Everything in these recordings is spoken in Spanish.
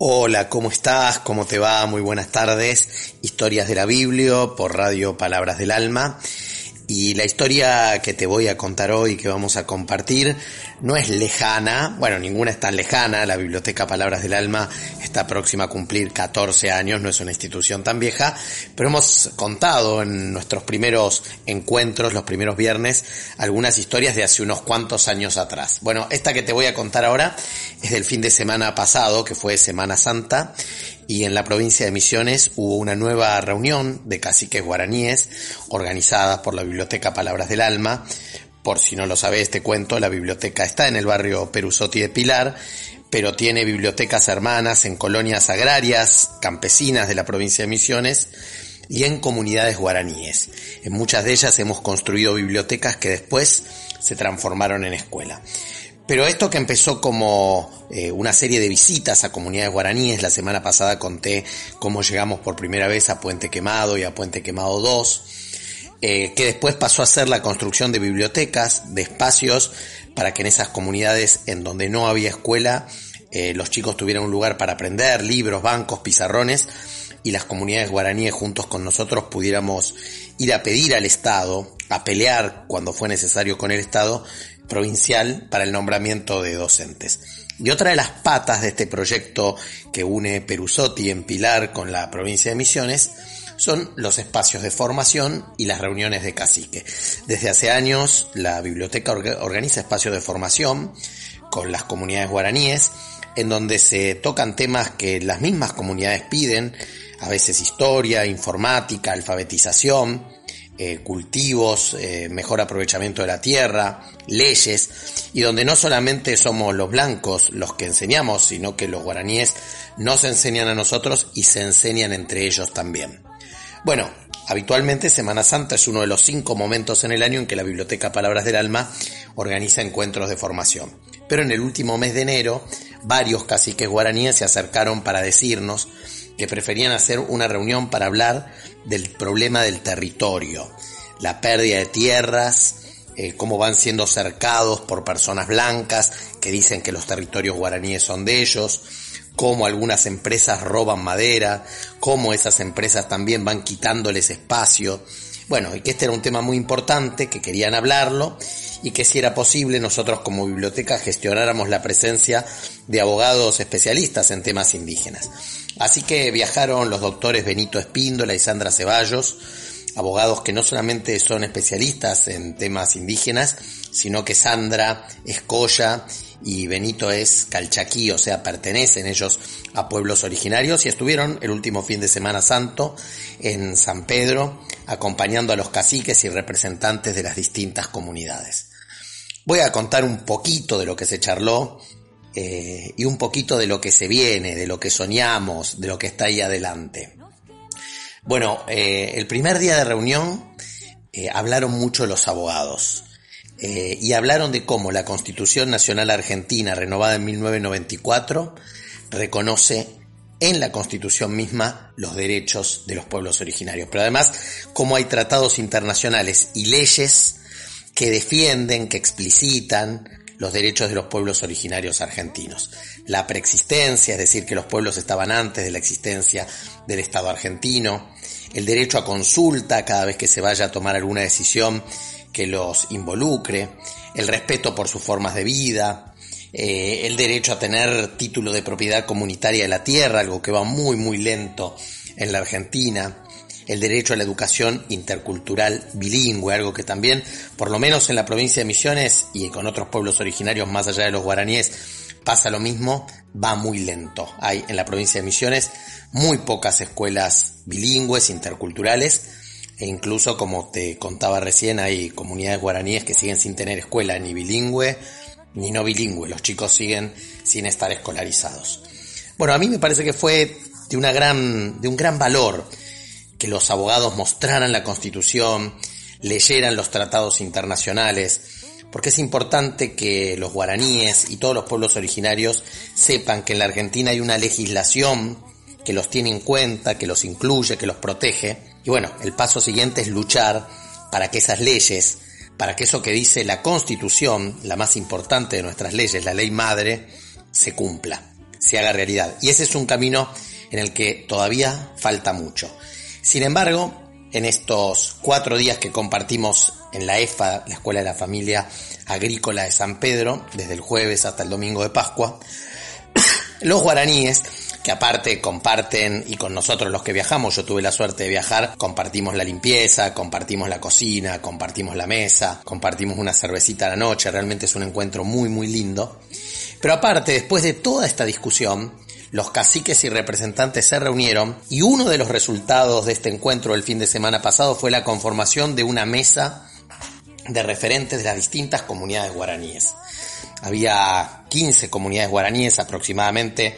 Hola, ¿cómo estás? ¿Cómo te va? Muy buenas tardes. Historias de la Biblia por Radio Palabras del Alma. Y la historia que te voy a contar hoy, que vamos a compartir, no es lejana, bueno, ninguna es tan lejana, la Biblioteca Palabras del Alma está próxima a cumplir 14 años, no es una institución tan vieja, pero hemos contado en nuestros primeros encuentros, los primeros viernes, algunas historias de hace unos cuantos años atrás. Bueno, esta que te voy a contar ahora es del fin de semana pasado, que fue Semana Santa, y en la provincia de Misiones hubo una nueva reunión de caciques guaraníes organizada por la Biblioteca Palabras del Alma. Por si no lo sabes, te cuento, la biblioteca está en el barrio Perusotti de Pilar, pero tiene bibliotecas hermanas en colonias agrarias, campesinas de la provincia de Misiones y en comunidades guaraníes. En muchas de ellas hemos construido bibliotecas que después se transformaron en escuela. Pero esto que empezó como eh, una serie de visitas a comunidades guaraníes, la semana pasada conté cómo llegamos por primera vez a Puente Quemado y a Puente Quemado 2, eh, que después pasó a ser la construcción de bibliotecas, de espacios para que en esas comunidades en donde no había escuela, eh, los chicos tuvieran un lugar para aprender, libros, bancos, pizarrones, y las comunidades guaraníes juntos con nosotros pudiéramos ir a pedir al Estado, a pelear cuando fue necesario con el Estado, provincial para el nombramiento de docentes. Y otra de las patas de este proyecto que une Perusotti en Pilar con la provincia de Misiones son los espacios de formación y las reuniones de cacique. Desde hace años la biblioteca organiza espacios de formación con las comunidades guaraníes en donde se tocan temas que las mismas comunidades piden, a veces historia, informática, alfabetización, eh, cultivos, eh, mejor aprovechamiento de la tierra, leyes, y donde no solamente somos los blancos los que enseñamos, sino que los guaraníes nos enseñan a nosotros y se enseñan entre ellos también. Bueno, habitualmente Semana Santa es uno de los cinco momentos en el año en que la Biblioteca Palabras del Alma organiza encuentros de formación. Pero en el último mes de enero, varios caciques guaraníes se acercaron para decirnos que preferían hacer una reunión para hablar del problema del territorio, la pérdida de tierras, eh, cómo van siendo cercados por personas blancas que dicen que los territorios guaraníes son de ellos, cómo algunas empresas roban madera, cómo esas empresas también van quitándoles espacio. Bueno, y que este era un tema muy importante, que querían hablarlo y que si era posible nosotros como biblioteca gestionáramos la presencia de abogados especialistas en temas indígenas. Así que viajaron los doctores Benito Espíndola y Sandra Ceballos, abogados que no solamente son especialistas en temas indígenas, sino que Sandra es Coya y Benito es calchaquí, o sea, pertenecen ellos a pueblos originarios y estuvieron el último fin de Semana Santo en San Pedro acompañando a los caciques y representantes de las distintas comunidades. Voy a contar un poquito de lo que se charló eh, y un poquito de lo que se viene, de lo que soñamos, de lo que está ahí adelante. Bueno, eh, el primer día de reunión eh, hablaron mucho los abogados y hablaron de cómo la Constitución Nacional Argentina, renovada en 1994, reconoce en la Constitución misma los derechos de los pueblos originarios. Pero además, cómo hay tratados internacionales y leyes que defienden, que explicitan los derechos de los pueblos originarios argentinos. La preexistencia, es decir, que los pueblos estaban antes de la existencia del Estado argentino, el derecho a consulta cada vez que se vaya a tomar alguna decisión que los involucre, el respeto por sus formas de vida, eh, el derecho a tener título de propiedad comunitaria de la tierra, algo que va muy muy lento en la Argentina, el derecho a la educación intercultural bilingüe, algo que también, por lo menos en la provincia de Misiones y con otros pueblos originarios más allá de los guaraníes, pasa lo mismo, va muy lento. Hay en la provincia de Misiones muy pocas escuelas bilingües, interculturales, e incluso como te contaba recién hay comunidades guaraníes que siguen sin tener escuela ni bilingüe ni no bilingüe, los chicos siguen sin estar escolarizados. Bueno, a mí me parece que fue de, una gran, de un gran valor que los abogados mostraran la Constitución, leyeran los tratados internacionales, porque es importante que los guaraníes y todos los pueblos originarios sepan que en la Argentina hay una legislación que los tiene en cuenta, que los incluye, que los protege. Y bueno, el paso siguiente es luchar para que esas leyes, para que eso que dice la Constitución, la más importante de nuestras leyes, la ley madre, se cumpla, se haga realidad. Y ese es un camino en el que todavía falta mucho. Sin embargo, en estos cuatro días que compartimos en la EFA, la Escuela de la Familia Agrícola de San Pedro, desde el jueves hasta el domingo de Pascua, los guaraníes, que aparte comparten, y con nosotros los que viajamos, yo tuve la suerte de viajar, compartimos la limpieza, compartimos la cocina, compartimos la mesa, compartimos una cervecita a la noche, realmente es un encuentro muy muy lindo. Pero aparte, después de toda esta discusión, los caciques y representantes se reunieron y uno de los resultados de este encuentro el fin de semana pasado fue la conformación de una mesa de referentes de las distintas comunidades guaraníes. Había 15 comunidades guaraníes aproximadamente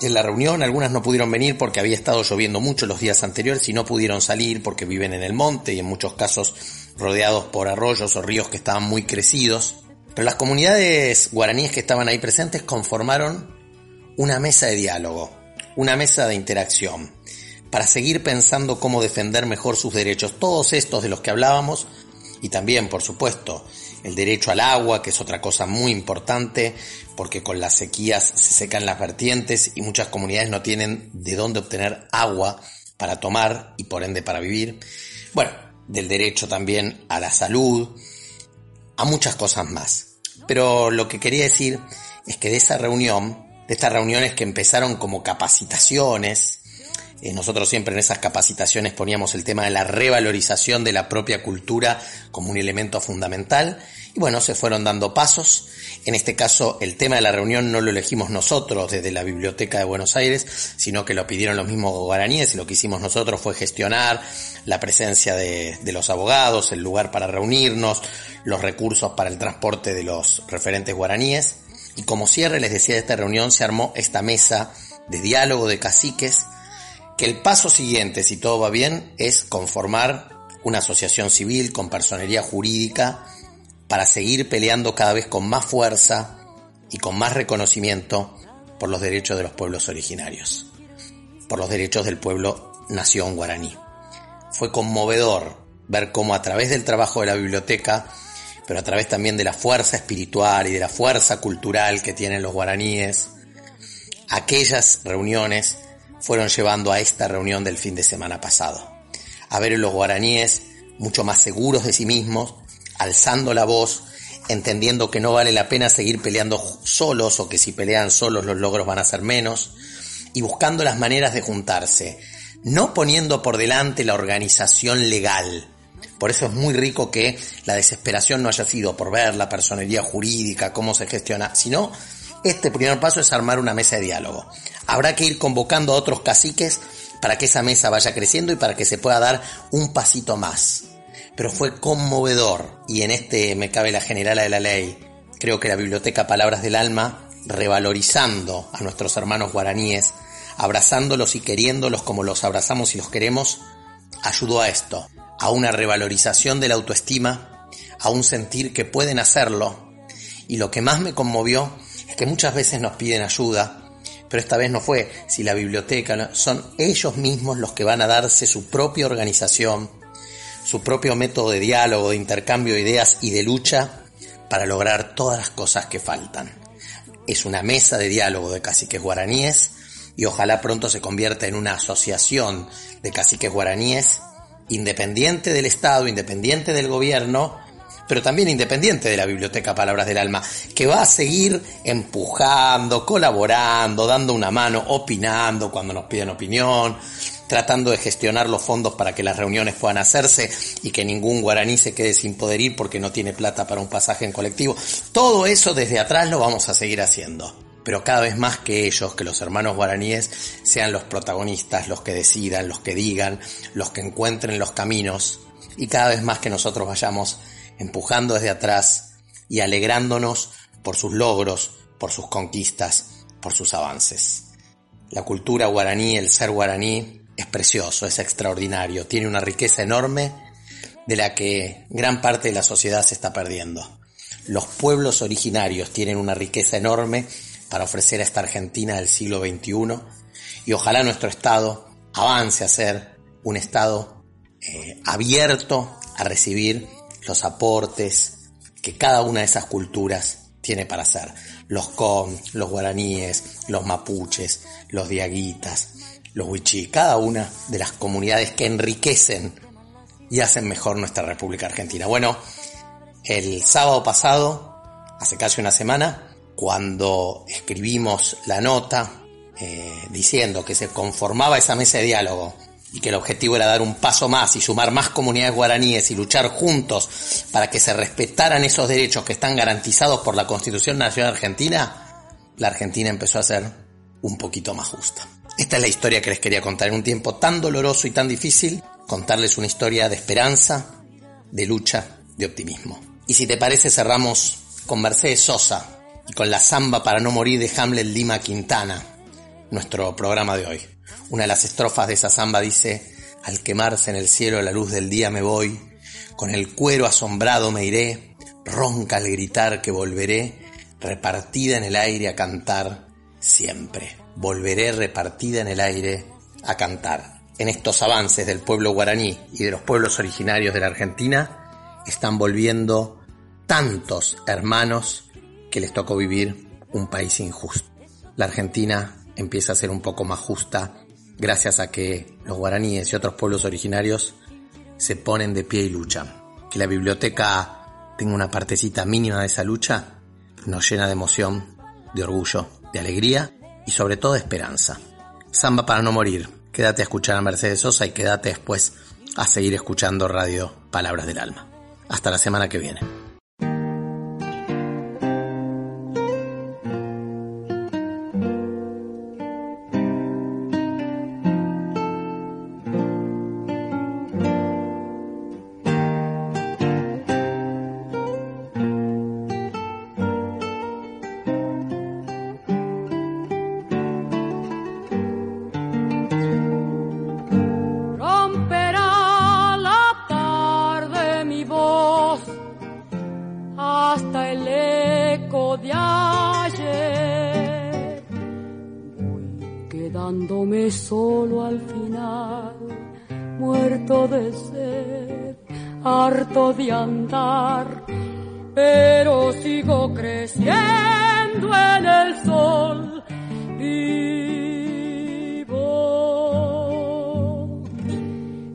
en la reunión, algunas no pudieron venir porque había estado lloviendo mucho los días anteriores y no pudieron salir porque viven en el monte y en muchos casos rodeados por arroyos o ríos que estaban muy crecidos. Pero las comunidades guaraníes que estaban ahí presentes conformaron una mesa de diálogo, una mesa de interacción, para seguir pensando cómo defender mejor sus derechos, todos estos de los que hablábamos, y también, por supuesto, el derecho al agua, que es otra cosa muy importante, porque con las sequías se secan las vertientes y muchas comunidades no tienen de dónde obtener agua para tomar y por ende para vivir. Bueno, del derecho también a la salud, a muchas cosas más. Pero lo que quería decir es que de esa reunión de estas reuniones que empezaron como capacitaciones. Eh, nosotros siempre en esas capacitaciones poníamos el tema de la revalorización de la propia cultura como un elemento fundamental. Y bueno, se fueron dando pasos. En este caso, el tema de la reunión no lo elegimos nosotros desde la Biblioteca de Buenos Aires, sino que lo pidieron los mismos guaraníes y lo que hicimos nosotros fue gestionar la presencia de, de los abogados, el lugar para reunirnos, los recursos para el transporte de los referentes guaraníes. Y como cierre, les decía, de esta reunión se armó esta mesa de diálogo de caciques, que el paso siguiente, si todo va bien, es conformar una asociación civil con personería jurídica para seguir peleando cada vez con más fuerza y con más reconocimiento por los derechos de los pueblos originarios, por los derechos del pueblo nación guaraní. Fue conmovedor ver cómo a través del trabajo de la biblioteca pero a través también de la fuerza espiritual y de la fuerza cultural que tienen los guaraníes, aquellas reuniones fueron llevando a esta reunión del fin de semana pasado. A ver los guaraníes mucho más seguros de sí mismos, alzando la voz, entendiendo que no vale la pena seguir peleando solos o que si pelean solos los logros van a ser menos, y buscando las maneras de juntarse, no poniendo por delante la organización legal, por eso es muy rico que la desesperación no haya sido por ver la personería jurídica, cómo se gestiona, sino este primer paso es armar una mesa de diálogo. Habrá que ir convocando a otros caciques para que esa mesa vaya creciendo y para que se pueda dar un pasito más. Pero fue conmovedor y en este me cabe la generala de la ley. Creo que la Biblioteca Palabras del Alma, revalorizando a nuestros hermanos guaraníes, abrazándolos y queriéndolos como los abrazamos y los queremos, ayudó a esto, a una revalorización de la autoestima, a un sentir que pueden hacerlo. Y lo que más me conmovió es que muchas veces nos piden ayuda, pero esta vez no fue si la biblioteca, son ellos mismos los que van a darse su propia organización, su propio método de diálogo, de intercambio de ideas y de lucha para lograr todas las cosas que faltan. Es una mesa de diálogo de caciques guaraníes y ojalá pronto se convierta en una asociación de caciques guaraníes independiente del Estado, independiente del gobierno, pero también independiente de la Biblioteca Palabras del Alma, que va a seguir empujando, colaborando, dando una mano, opinando cuando nos piden opinión, tratando de gestionar los fondos para que las reuniones puedan hacerse y que ningún guaraní se quede sin poder ir porque no tiene plata para un pasaje en colectivo. Todo eso desde atrás lo vamos a seguir haciendo. Pero cada vez más que ellos, que los hermanos guaraníes, sean los protagonistas, los que decidan, los que digan, los que encuentren los caminos, y cada vez más que nosotros vayamos empujando desde atrás y alegrándonos por sus logros, por sus conquistas, por sus avances. La cultura guaraní, el ser guaraní, es precioso, es extraordinario, tiene una riqueza enorme de la que gran parte de la sociedad se está perdiendo. Los pueblos originarios tienen una riqueza enorme para ofrecer a esta Argentina del siglo XXI y ojalá nuestro Estado avance a ser un Estado eh, abierto a recibir los aportes que cada una de esas culturas tiene para hacer. Los com, los guaraníes, los mapuches, los diaguitas, los huichí, cada una de las comunidades que enriquecen y hacen mejor nuestra República Argentina. Bueno, el sábado pasado, hace casi una semana, cuando escribimos la nota eh, diciendo que se conformaba esa mesa de diálogo y que el objetivo era dar un paso más y sumar más comunidades guaraníes y luchar juntos para que se respetaran esos derechos que están garantizados por la Constitución Nacional Argentina, la Argentina empezó a ser un poquito más justa. Esta es la historia que les quería contar en un tiempo tan doloroso y tan difícil, contarles una historia de esperanza, de lucha, de optimismo. Y si te parece cerramos con Mercedes Sosa, con la samba para no morir de Hamlet Lima Quintana, nuestro programa de hoy. Una de las estrofas de esa samba dice, al quemarse en el cielo la luz del día me voy, con el cuero asombrado me iré, ronca al gritar que volveré, repartida en el aire a cantar siempre. Volveré repartida en el aire a cantar. En estos avances del pueblo guaraní y de los pueblos originarios de la Argentina, están volviendo tantos hermanos que les tocó vivir un país injusto. La Argentina empieza a ser un poco más justa gracias a que los guaraníes y otros pueblos originarios se ponen de pie y luchan. Que la biblioteca tenga una partecita mínima de esa lucha nos llena de emoción, de orgullo, de alegría y sobre todo de esperanza. Samba para no morir. Quédate a escuchar a Mercedes Sosa y quédate después a seguir escuchando Radio Palabras del Alma. Hasta la semana que viene. Pero sigo creciendo en el sol vivo.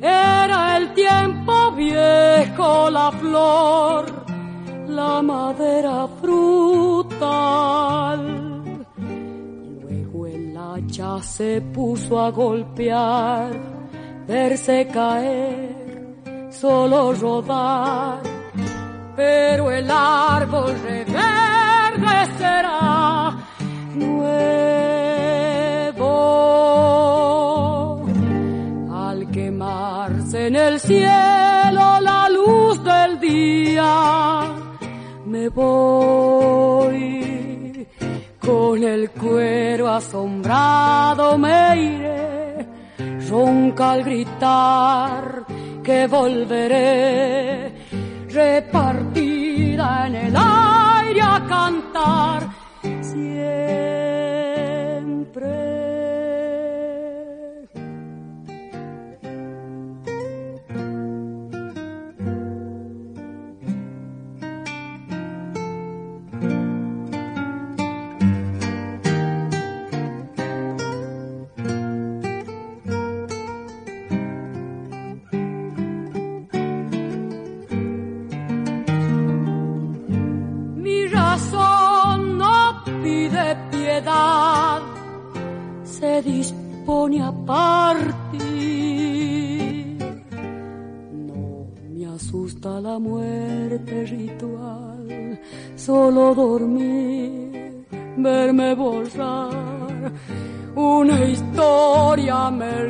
Era el tiempo viejo, la flor, la madera frutal. Se puso a golpear, verse caer, solo rodar pero el árbol reverdecerá nuevo. Al quemarse en el cielo la luz del día, me voy. Con el cuero asombrado me iré, ronca al gritar que volveré. Repartida en el aire a cantar se dispone a partir. No me asusta la muerte ritual, solo dormir verme borrar. Una historia me